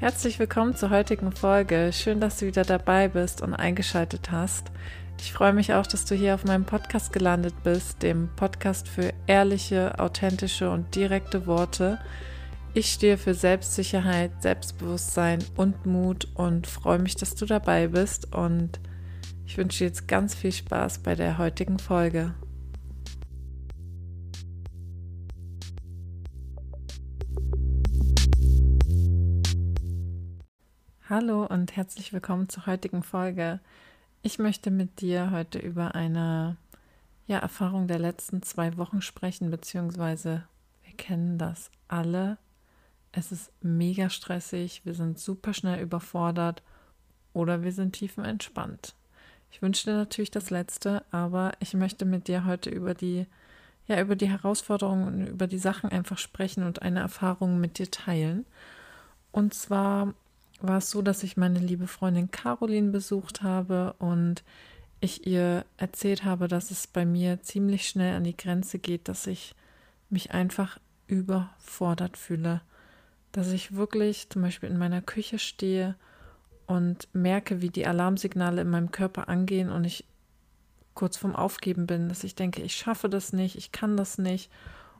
Herzlich willkommen zur heutigen Folge. Schön, dass du wieder dabei bist und eingeschaltet hast. Ich freue mich auch, dass du hier auf meinem Podcast gelandet bist, dem Podcast für ehrliche, authentische und direkte Worte. Ich stehe für Selbstsicherheit, Selbstbewusstsein und Mut und freue mich, dass du dabei bist und ich wünsche dir jetzt ganz viel Spaß bei der heutigen Folge. Hallo und herzlich willkommen zur heutigen Folge. Ich möchte mit dir heute über eine ja, Erfahrung der letzten zwei Wochen sprechen, beziehungsweise wir kennen das alle. Es ist mega stressig, wir sind super schnell überfordert oder wir sind tiefenentspannt. Ich wünsche dir natürlich das Letzte, aber ich möchte mit dir heute über die, ja, über die Herausforderungen und über die Sachen einfach sprechen und eine Erfahrung mit dir teilen. Und zwar war es so, dass ich meine liebe Freundin Caroline besucht habe und ich ihr erzählt habe, dass es bei mir ziemlich schnell an die Grenze geht, dass ich mich einfach überfordert fühle. Dass ich wirklich zum Beispiel in meiner Küche stehe und merke, wie die Alarmsignale in meinem Körper angehen und ich kurz vorm Aufgeben bin, dass ich denke, ich schaffe das nicht, ich kann das nicht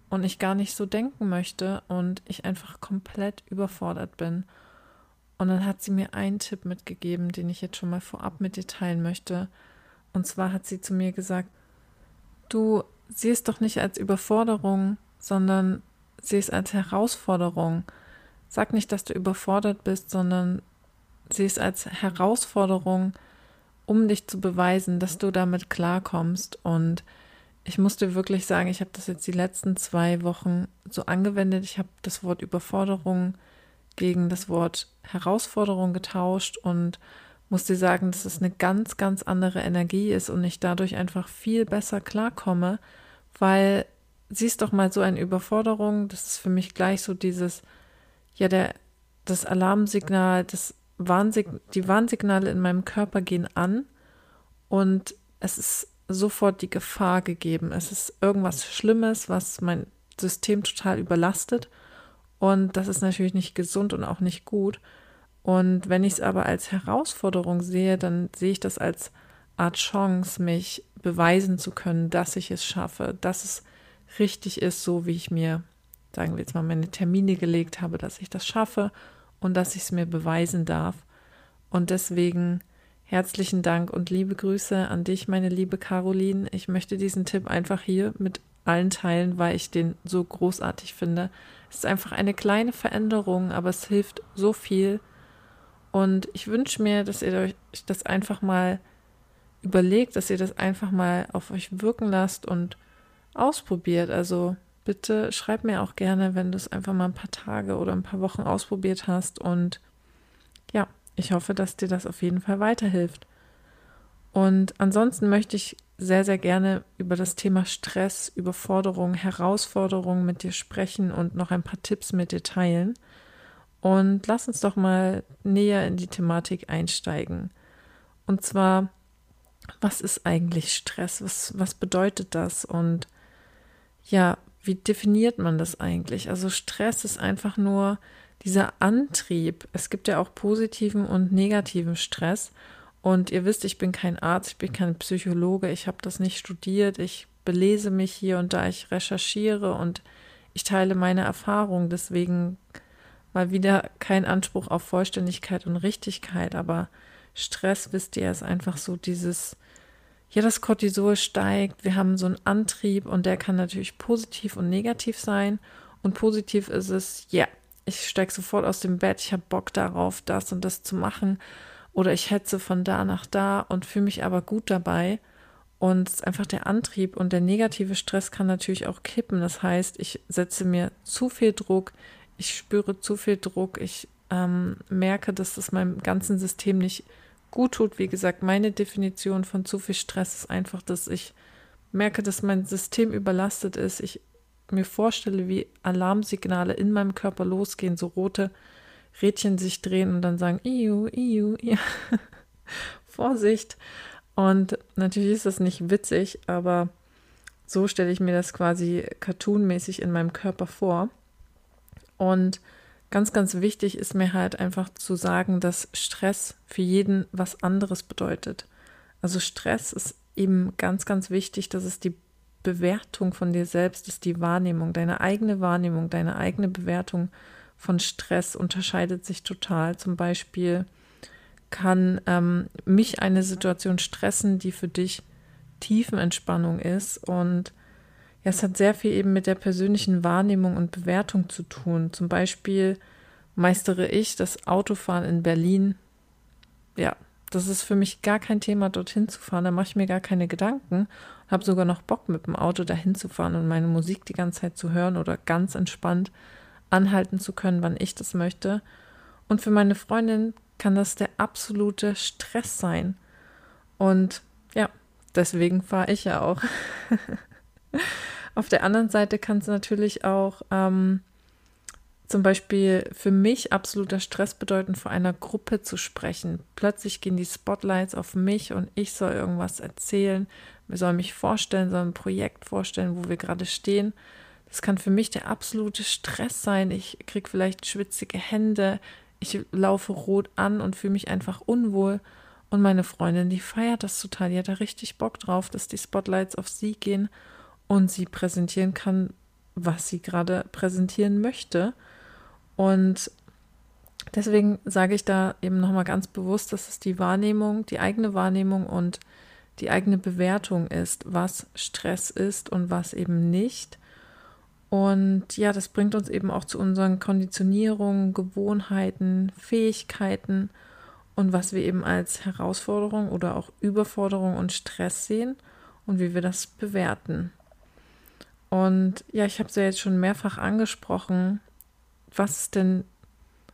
und ich gar nicht so denken möchte und ich einfach komplett überfordert bin. Und dann hat sie mir einen Tipp mitgegeben, den ich jetzt schon mal vorab mit dir teilen möchte. Und zwar hat sie zu mir gesagt, du siehst doch nicht als Überforderung, sondern siehst als Herausforderung. Sag nicht, dass du überfordert bist, sondern siehst als Herausforderung, um dich zu beweisen, dass du damit klarkommst. Und ich musste wirklich sagen, ich habe das jetzt die letzten zwei Wochen so angewendet. Ich habe das Wort Überforderung gegen das Wort Herausforderung getauscht und muss dir sagen, dass es eine ganz, ganz andere Energie ist und ich dadurch einfach viel besser klarkomme, weil siehst doch mal so eine Überforderung, das ist für mich gleich so dieses, ja, der, das Alarmsignal, das Warnsig die Warnsignale in meinem Körper gehen an und es ist sofort die Gefahr gegeben. Es ist irgendwas Schlimmes, was mein System total überlastet und das ist natürlich nicht gesund und auch nicht gut. Und wenn ich es aber als Herausforderung sehe, dann sehe ich das als Art Chance, mich beweisen zu können, dass ich es schaffe, dass es richtig ist, so wie ich mir, sagen wir jetzt mal, meine Termine gelegt habe, dass ich das schaffe und dass ich es mir beweisen darf. Und deswegen herzlichen Dank und liebe Grüße an dich, meine liebe Caroline. Ich möchte diesen Tipp einfach hier mit allen teilen, weil ich den so großartig finde. Es ist einfach eine kleine Veränderung, aber es hilft so viel. Und ich wünsche mir, dass ihr euch das einfach mal überlegt, dass ihr das einfach mal auf euch wirken lasst und ausprobiert. Also bitte schreib mir auch gerne, wenn du es einfach mal ein paar Tage oder ein paar Wochen ausprobiert hast. Und ja, ich hoffe, dass dir das auf jeden Fall weiterhilft. Und ansonsten möchte ich sehr, sehr gerne über das Thema Stress, Überforderung, Herausforderungen mit dir sprechen und noch ein paar Tipps mit dir teilen. Und lass uns doch mal näher in die Thematik einsteigen. Und zwar, was ist eigentlich Stress? Was, was bedeutet das? Und ja, wie definiert man das eigentlich? Also Stress ist einfach nur dieser Antrieb. Es gibt ja auch positiven und negativen Stress. Und ihr wisst, ich bin kein Arzt, ich bin kein Psychologe, ich habe das nicht studiert, ich belese mich hier und da, ich recherchiere und ich teile meine Erfahrung. Deswegen mal wieder kein Anspruch auf Vollständigkeit und Richtigkeit, aber Stress, wisst ihr, ist einfach so dieses, ja, das Cortisol steigt, wir haben so einen Antrieb und der kann natürlich positiv und negativ sein. Und positiv ist es, ja, ich steige sofort aus dem Bett, ich habe Bock darauf, das und das zu machen oder ich hetze von da nach da und fühle mich aber gut dabei. Und es ist einfach der Antrieb und der negative Stress kann natürlich auch kippen. Das heißt, ich setze mir zu viel Druck, ich spüre zu viel Druck, ich ähm, merke, dass das meinem ganzen System nicht gut tut. Wie gesagt, meine Definition von zu viel Stress ist einfach, dass ich merke, dass mein System überlastet ist. Ich mir vorstelle, wie Alarmsignale in meinem Körper losgehen, so rote Rädchen sich drehen und dann sagen, iu, iu, iu. Vorsicht. Und natürlich ist das nicht witzig, aber so stelle ich mir das quasi cartoonmäßig in meinem Körper vor. Und ganz, ganz wichtig ist mir halt einfach zu sagen, dass Stress für jeden was anderes bedeutet. Also Stress ist eben ganz, ganz wichtig, dass es die Bewertung von dir selbst ist, die Wahrnehmung, deine eigene Wahrnehmung, deine eigene Bewertung von Stress unterscheidet sich total. Zum Beispiel kann ähm, mich eine Situation stressen, die für dich Tiefenentspannung ist und ja, es hat sehr viel eben mit der persönlichen Wahrnehmung und Bewertung zu tun. Zum Beispiel meistere ich das Autofahren in Berlin. Ja, das ist für mich gar kein Thema, dorthin zu fahren. Da mache ich mir gar keine Gedanken. Habe sogar noch Bock, mit dem Auto dahin zu fahren und meine Musik die ganze Zeit zu hören oder ganz entspannt anhalten zu können, wann ich das möchte. Und für meine Freundin kann das der absolute Stress sein. Und ja, deswegen fahre ich ja auch. Auf der anderen Seite kann es natürlich auch ähm, zum Beispiel für mich absoluter Stress bedeuten, vor einer Gruppe zu sprechen. Plötzlich gehen die Spotlights auf mich und ich soll irgendwas erzählen. Wir sollen mich vorstellen, soll ein Projekt vorstellen, wo wir gerade stehen. Das kann für mich der absolute Stress sein. Ich kriege vielleicht schwitzige Hände, ich laufe rot an und fühle mich einfach unwohl. Und meine Freundin, die feiert das total. Die hat da richtig Bock drauf, dass die Spotlights auf sie gehen und sie präsentieren kann, was sie gerade präsentieren möchte. Und deswegen sage ich da eben nochmal ganz bewusst, dass es die Wahrnehmung, die eigene Wahrnehmung und die eigene Bewertung ist, was Stress ist und was eben nicht. Und ja, das bringt uns eben auch zu unseren Konditionierungen, Gewohnheiten, Fähigkeiten und was wir eben als Herausforderung oder auch Überforderung und Stress sehen und wie wir das bewerten. Und ja, ich habe es ja jetzt schon mehrfach angesprochen. Was ist denn,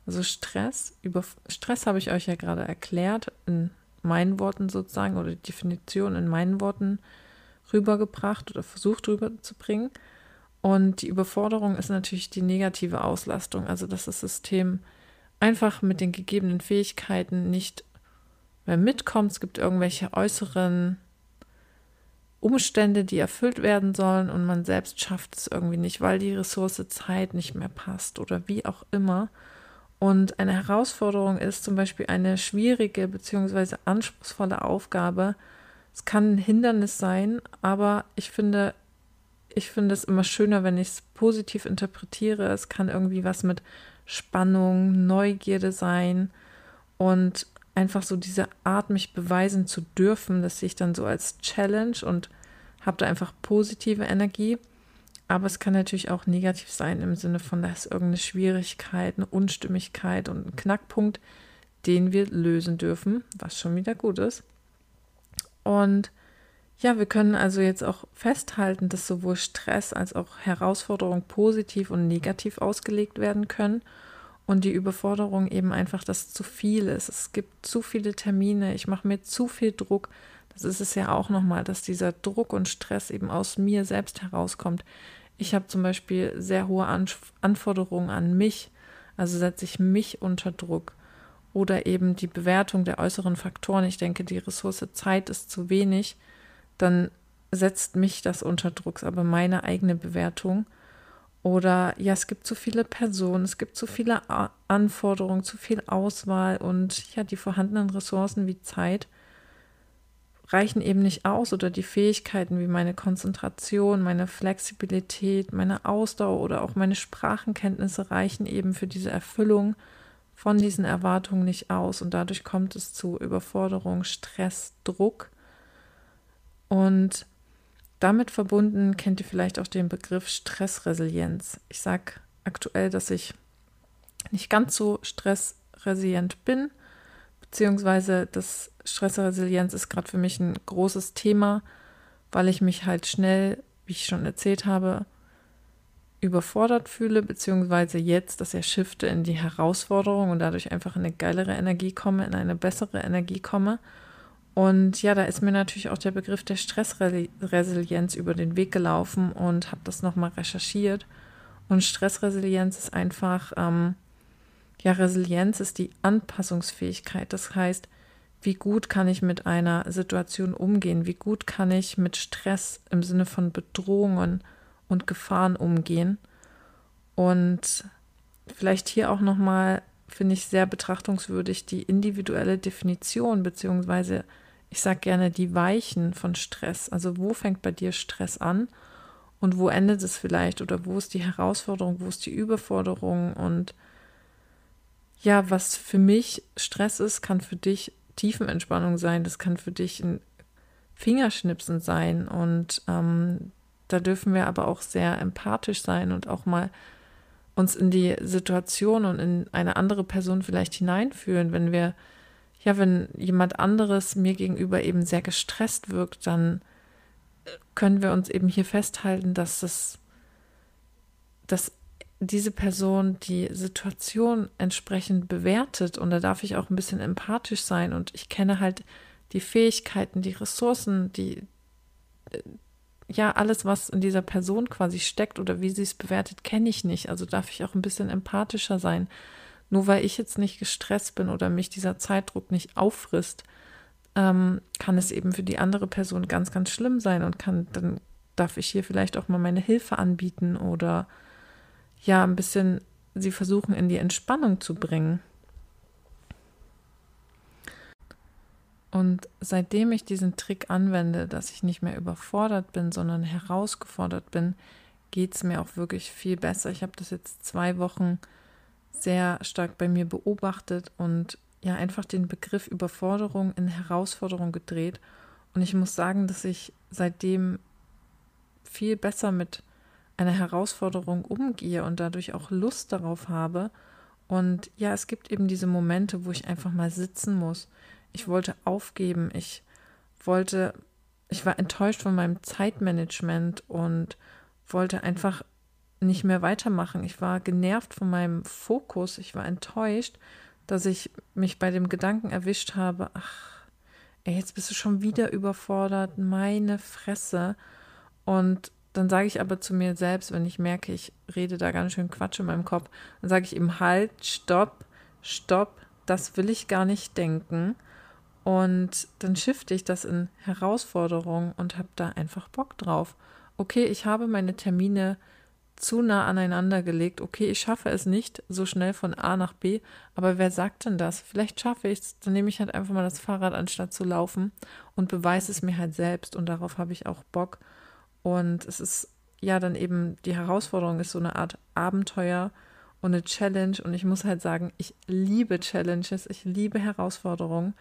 also Stress? Über Stress habe ich euch ja gerade erklärt, in meinen Worten sozusagen, oder die Definition in meinen Worten rübergebracht oder versucht rüberzubringen. Und die Überforderung ist natürlich die negative Auslastung, also dass das System einfach mit den gegebenen Fähigkeiten nicht mehr mitkommt. Es gibt irgendwelche äußeren Umstände, die erfüllt werden sollen und man selbst schafft es irgendwie nicht, weil die Ressource Zeit nicht mehr passt oder wie auch immer. Und eine Herausforderung ist zum Beispiel eine schwierige bzw. anspruchsvolle Aufgabe. Es kann ein Hindernis sein, aber ich finde, ich finde es immer schöner, wenn ich es positiv interpretiere. Es kann irgendwie was mit Spannung, Neugierde sein und einfach so diese Art, mich beweisen zu dürfen, das sehe ich dann so als Challenge und habe da einfach positive Energie. Aber es kann natürlich auch negativ sein im Sinne von, da ist irgendeine Schwierigkeit, eine Unstimmigkeit und ein Knackpunkt, den wir lösen dürfen, was schon wieder gut ist. Und ja, wir können also jetzt auch festhalten, dass sowohl Stress als auch Herausforderung positiv und negativ ausgelegt werden können und die Überforderung eben einfach, dass zu viel ist. Es gibt zu viele Termine, ich mache mir zu viel Druck. Das ist es ja auch nochmal, dass dieser Druck und Stress eben aus mir selbst herauskommt. Ich habe zum Beispiel sehr hohe Anforderungen an mich, also setze ich mich unter Druck. Oder eben die Bewertung der äußeren Faktoren. Ich denke, die Ressource Zeit ist zu wenig. Dann setzt mich das unter Druck, aber meine eigene Bewertung. Oder ja, es gibt zu viele Personen, es gibt zu viele Anforderungen, zu viel Auswahl und ja, die vorhandenen Ressourcen wie Zeit reichen eben nicht aus oder die Fähigkeiten wie meine Konzentration, meine Flexibilität, meine Ausdauer oder auch meine Sprachenkenntnisse reichen eben für diese Erfüllung von diesen Erwartungen nicht aus und dadurch kommt es zu Überforderung, Stress, Druck. Und damit verbunden kennt ihr vielleicht auch den Begriff Stressresilienz. Ich sage aktuell, dass ich nicht ganz so stressresilient bin, beziehungsweise das Stressresilienz ist gerade für mich ein großes Thema, weil ich mich halt schnell, wie ich schon erzählt habe, überfordert fühle, beziehungsweise jetzt, dass ich shifte in die Herausforderung und dadurch einfach in eine geilere Energie komme, in eine bessere Energie komme. Und ja, da ist mir natürlich auch der Begriff der Stressresilienz über den Weg gelaufen und habe das nochmal recherchiert. Und Stressresilienz ist einfach, ähm, ja, Resilienz ist die Anpassungsfähigkeit. Das heißt, wie gut kann ich mit einer Situation umgehen? Wie gut kann ich mit Stress im Sinne von Bedrohungen und Gefahren umgehen? Und vielleicht hier auch nochmal, finde ich sehr betrachtungswürdig, die individuelle Definition, beziehungsweise ich sage gerne die Weichen von Stress. Also wo fängt bei dir Stress an? Und wo endet es vielleicht? Oder wo ist die Herausforderung, wo ist die Überforderung? Und ja, was für mich Stress ist, kann für dich Tiefenentspannung sein, das kann für dich ein Fingerschnipsen sein. Und ähm, da dürfen wir aber auch sehr empathisch sein und auch mal uns in die Situation und in eine andere Person vielleicht hineinfühlen. Wenn wir, ja, wenn jemand anderes mir gegenüber eben sehr gestresst wirkt, dann können wir uns eben hier festhalten, dass es, dass diese Person die Situation entsprechend bewertet und da darf ich auch ein bisschen empathisch sein und ich kenne halt die Fähigkeiten, die Ressourcen, die ja, alles, was in dieser Person quasi steckt oder wie sie es bewertet, kenne ich nicht. Also darf ich auch ein bisschen empathischer sein. Nur weil ich jetzt nicht gestresst bin oder mich dieser Zeitdruck nicht auffrisst, ähm, kann es eben für die andere Person ganz, ganz schlimm sein und kann, dann darf ich hier vielleicht auch mal meine Hilfe anbieten oder ja, ein bisschen sie versuchen in die Entspannung zu bringen. Und seitdem ich diesen Trick anwende, dass ich nicht mehr überfordert bin, sondern herausgefordert bin, geht es mir auch wirklich viel besser. Ich habe das jetzt zwei Wochen sehr stark bei mir beobachtet und ja einfach den Begriff Überforderung in Herausforderung gedreht. Und ich muss sagen, dass ich seitdem viel besser mit einer Herausforderung umgehe und dadurch auch Lust darauf habe. Und ja, es gibt eben diese Momente, wo ich einfach mal sitzen muss, ich wollte aufgeben, ich wollte, ich war enttäuscht von meinem Zeitmanagement und wollte einfach nicht mehr weitermachen. Ich war genervt von meinem Fokus, ich war enttäuscht, dass ich mich bei dem Gedanken erwischt habe, ach, ey, jetzt bist du schon wieder überfordert, meine Fresse. Und dann sage ich aber zu mir selbst, wenn ich merke, ich rede da ganz schön Quatsch in meinem Kopf, dann sage ich eben halt, stopp, stopp, das will ich gar nicht denken. Und dann shifte ich das in Herausforderungen und habe da einfach Bock drauf. Okay, ich habe meine Termine zu nah aneinander gelegt. Okay, ich schaffe es nicht so schnell von A nach B, aber wer sagt denn das? Vielleicht schaffe ich es, dann nehme ich halt einfach mal das Fahrrad anstatt zu laufen und beweise es mir halt selbst und darauf habe ich auch Bock. Und es ist ja dann eben die Herausforderung ist so eine Art Abenteuer und eine Challenge und ich muss halt sagen, ich liebe Challenges, ich liebe Herausforderungen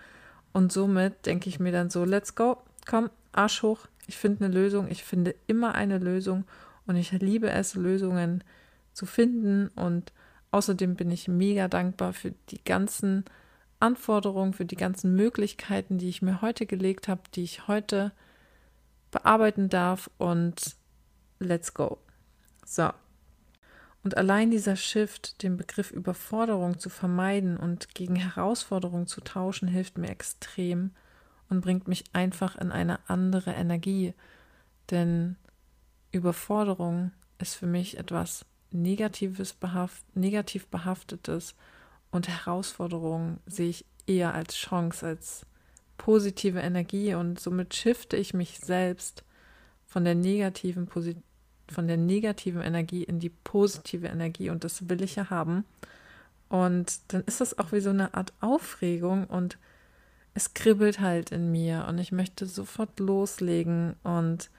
und somit denke ich mir dann so, let's go, komm, Arsch hoch, ich finde eine Lösung, ich finde immer eine Lösung und ich liebe es, Lösungen zu finden und außerdem bin ich mega dankbar für die ganzen Anforderungen, für die ganzen Möglichkeiten, die ich mir heute gelegt habe, die ich heute bearbeiten darf und let's go. So, und allein dieser Shift, den Begriff Überforderung zu vermeiden und gegen Herausforderung zu tauschen, hilft mir extrem und bringt mich einfach in eine andere Energie. Denn Überforderung ist für mich etwas Negatives behaft, negativ behaftetes und Herausforderungen sehe ich eher als Chance, als positive Energie und somit shifte ich mich selbst von der negativen Position von der negativen Energie in die positive Energie und das will ich ja haben. Und dann ist das auch wie so eine Art Aufregung und es kribbelt halt in mir und ich möchte sofort loslegen und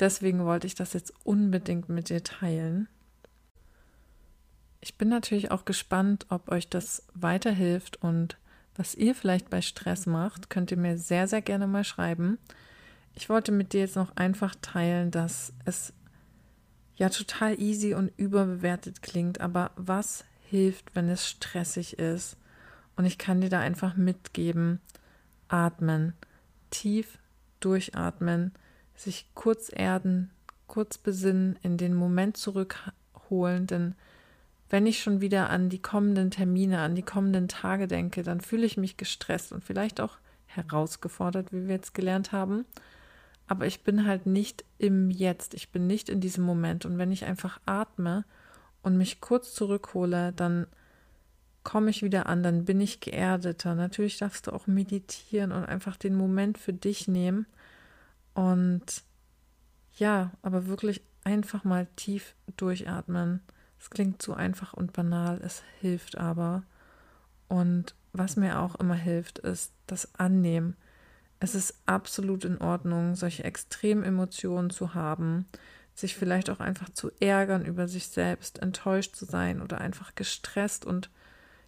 deswegen wollte ich das jetzt unbedingt mit dir teilen. Ich bin natürlich auch gespannt, ob euch das weiterhilft und was ihr vielleicht bei Stress macht, könnt ihr mir sehr, sehr gerne mal schreiben. Ich wollte mit dir jetzt noch einfach teilen, dass es ja total easy und überbewertet klingt, aber was hilft, wenn es stressig ist? Und ich kann dir da einfach mitgeben, atmen, tief durchatmen, sich kurz erden, kurz besinnen, in den Moment zurückholen, denn wenn ich schon wieder an die kommenden Termine, an die kommenden Tage denke, dann fühle ich mich gestresst und vielleicht auch herausgefordert, wie wir jetzt gelernt haben aber ich bin halt nicht im Jetzt, ich bin nicht in diesem Moment. Und wenn ich einfach atme und mich kurz zurückhole, dann komme ich wieder an, dann bin ich geerdeter. Natürlich darfst du auch meditieren und einfach den Moment für dich nehmen. Und ja, aber wirklich einfach mal tief durchatmen, Es klingt so einfach und banal, es hilft aber. Und was mir auch immer hilft, ist das Annehmen. Es ist absolut in Ordnung, solche extremen Emotionen zu haben, sich vielleicht auch einfach zu ärgern über sich selbst, enttäuscht zu sein oder einfach gestresst und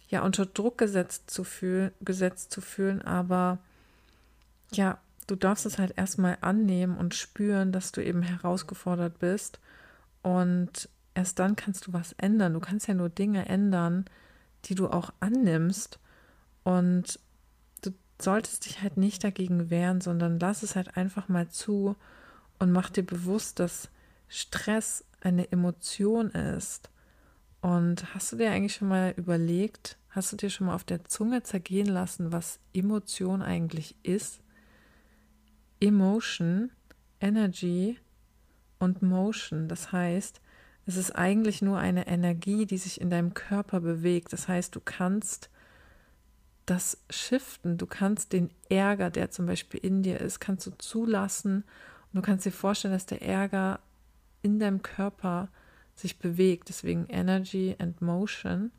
ja unter Druck gesetzt zu fühlen, gesetzt zu fühlen, aber ja, du darfst es halt erstmal annehmen und spüren, dass du eben herausgefordert bist und erst dann kannst du was ändern. Du kannst ja nur Dinge ändern, die du auch annimmst und du solltest dich halt nicht dagegen wehren, sondern lass es halt einfach mal zu und mach dir bewusst, dass Stress eine Emotion ist. Und hast du dir eigentlich schon mal überlegt, hast du dir schon mal auf der Zunge zergehen lassen, was Emotion eigentlich ist? Emotion, Energy und Motion. Das heißt, es ist eigentlich nur eine Energie, die sich in deinem Körper bewegt. Das heißt, du kannst das shiften, du kannst den Ärger, der zum Beispiel in dir ist, kannst du zulassen und du kannst dir vorstellen, dass der Ärger in deinem Körper sich bewegt. Deswegen Energy and Motion.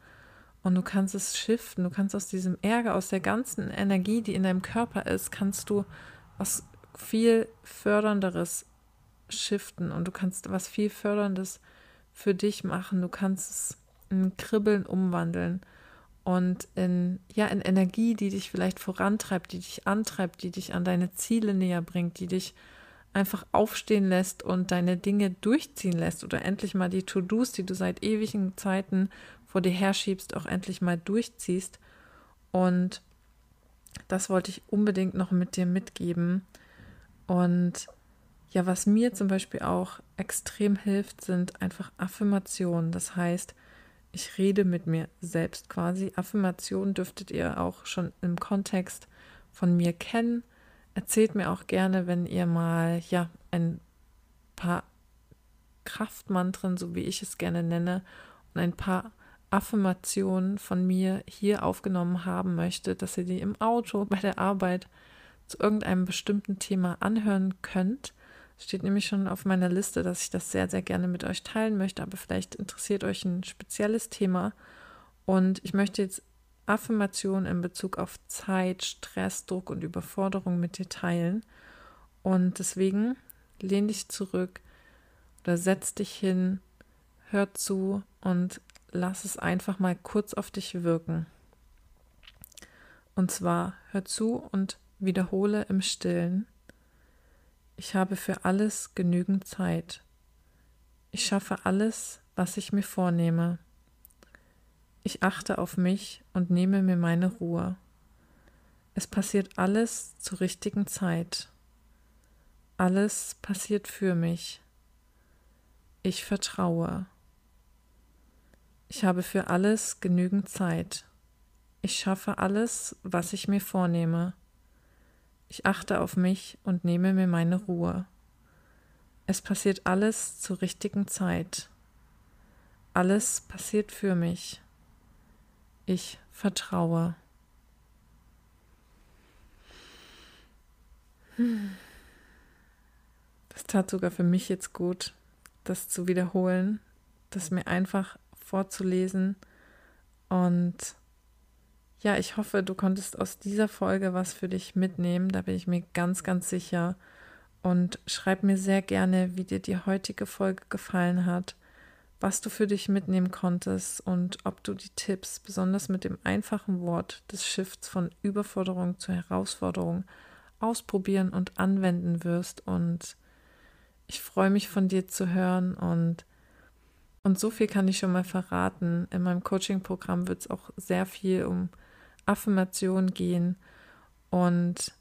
Und du kannst es shiften, du kannst aus diesem Ärger, aus der ganzen Energie, die in deinem Körper ist, kannst du was viel Fördernderes shiften und du kannst was viel Förderndes für dich machen. Du kannst es in Kribbeln umwandeln und in, ja, in Energie, die dich vielleicht vorantreibt, die dich antreibt, die dich an deine Ziele näher bringt, die dich einfach aufstehen lässt und deine Dinge durchziehen lässt oder endlich mal die To-Dos, die du seit ewigen Zeiten vor dir herschiebst, auch endlich mal durchziehst. Und das wollte ich unbedingt noch mit dir mitgeben. Und ja, was mir zum Beispiel auch extrem hilft, sind einfach Affirmationen. Das heißt, ich rede mit mir selbst quasi. Affirmationen dürftet ihr auch schon im Kontext von mir kennen. Erzählt mir auch gerne, wenn ihr mal ja ein paar Kraftmantren, so wie ich es gerne nenne, und ein paar Affirmationen von mir hier aufgenommen haben möchtet, dass ihr die im Auto, bei der Arbeit zu irgendeinem bestimmten Thema anhören könnt. Steht nämlich schon auf meiner Liste, dass ich das sehr, sehr gerne mit euch teilen möchte, aber vielleicht interessiert euch ein spezielles Thema. Und ich möchte jetzt Affirmationen in Bezug auf Zeit, Stress, Druck und Überforderung mit dir teilen. Und deswegen lehn dich zurück oder setz dich hin, hör zu und lass es einfach mal kurz auf dich wirken. Und zwar hör zu und wiederhole im stillen ich habe für alles genügend Zeit. Ich schaffe alles, was ich mir vornehme. Ich achte auf mich und nehme mir meine Ruhe. Es passiert alles zur richtigen Zeit. Alles passiert für mich. Ich vertraue. Ich habe für alles genügend Zeit. Ich schaffe alles, was ich mir vornehme. Ich achte auf mich und nehme mir meine Ruhe. Es passiert alles zur richtigen Zeit. Alles passiert für mich. Ich vertraue. Das tat sogar für mich jetzt gut, das zu wiederholen, das mir einfach vorzulesen und ja, ich hoffe, du konntest aus dieser Folge was für dich mitnehmen. Da bin ich mir ganz, ganz sicher. Und schreib mir sehr gerne, wie dir die heutige Folge gefallen hat, was du für dich mitnehmen konntest und ob du die Tipps, besonders mit dem einfachen Wort des Shifts von Überforderung zu Herausforderung, ausprobieren und anwenden wirst. Und ich freue mich von dir zu hören und und so viel kann ich schon mal verraten. In meinem Coaching-Programm wird es auch sehr viel um Affirmation gehen. Und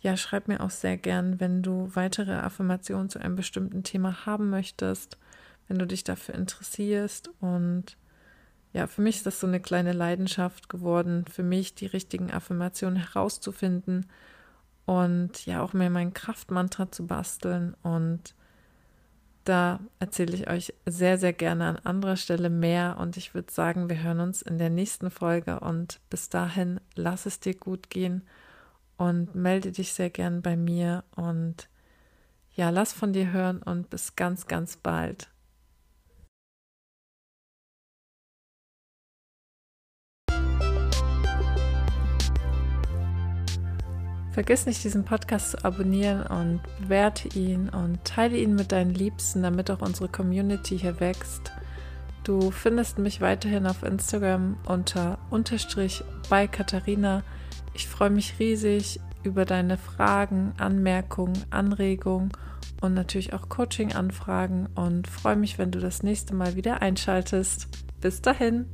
ja, schreib mir auch sehr gern, wenn du weitere Affirmationen zu einem bestimmten Thema haben möchtest, wenn du dich dafür interessierst. Und ja, für mich ist das so eine kleine Leidenschaft geworden, für mich die richtigen Affirmationen herauszufinden und ja auch mir mein Kraftmantra zu basteln und da erzähle ich euch sehr, sehr gerne an anderer Stelle mehr und ich würde sagen, wir hören uns in der nächsten Folge und bis dahin lass es dir gut gehen und melde dich sehr gern bei mir und ja, lass von dir hören und bis ganz, ganz bald. Vergiss nicht, diesen Podcast zu abonnieren und bewerte ihn und teile ihn mit deinen Liebsten, damit auch unsere Community hier wächst. Du findest mich weiterhin auf Instagram unter unterstrich bei Katharina. Ich freue mich riesig über deine Fragen, Anmerkungen, Anregungen und natürlich auch Coaching-Anfragen und freue mich, wenn du das nächste Mal wieder einschaltest. Bis dahin.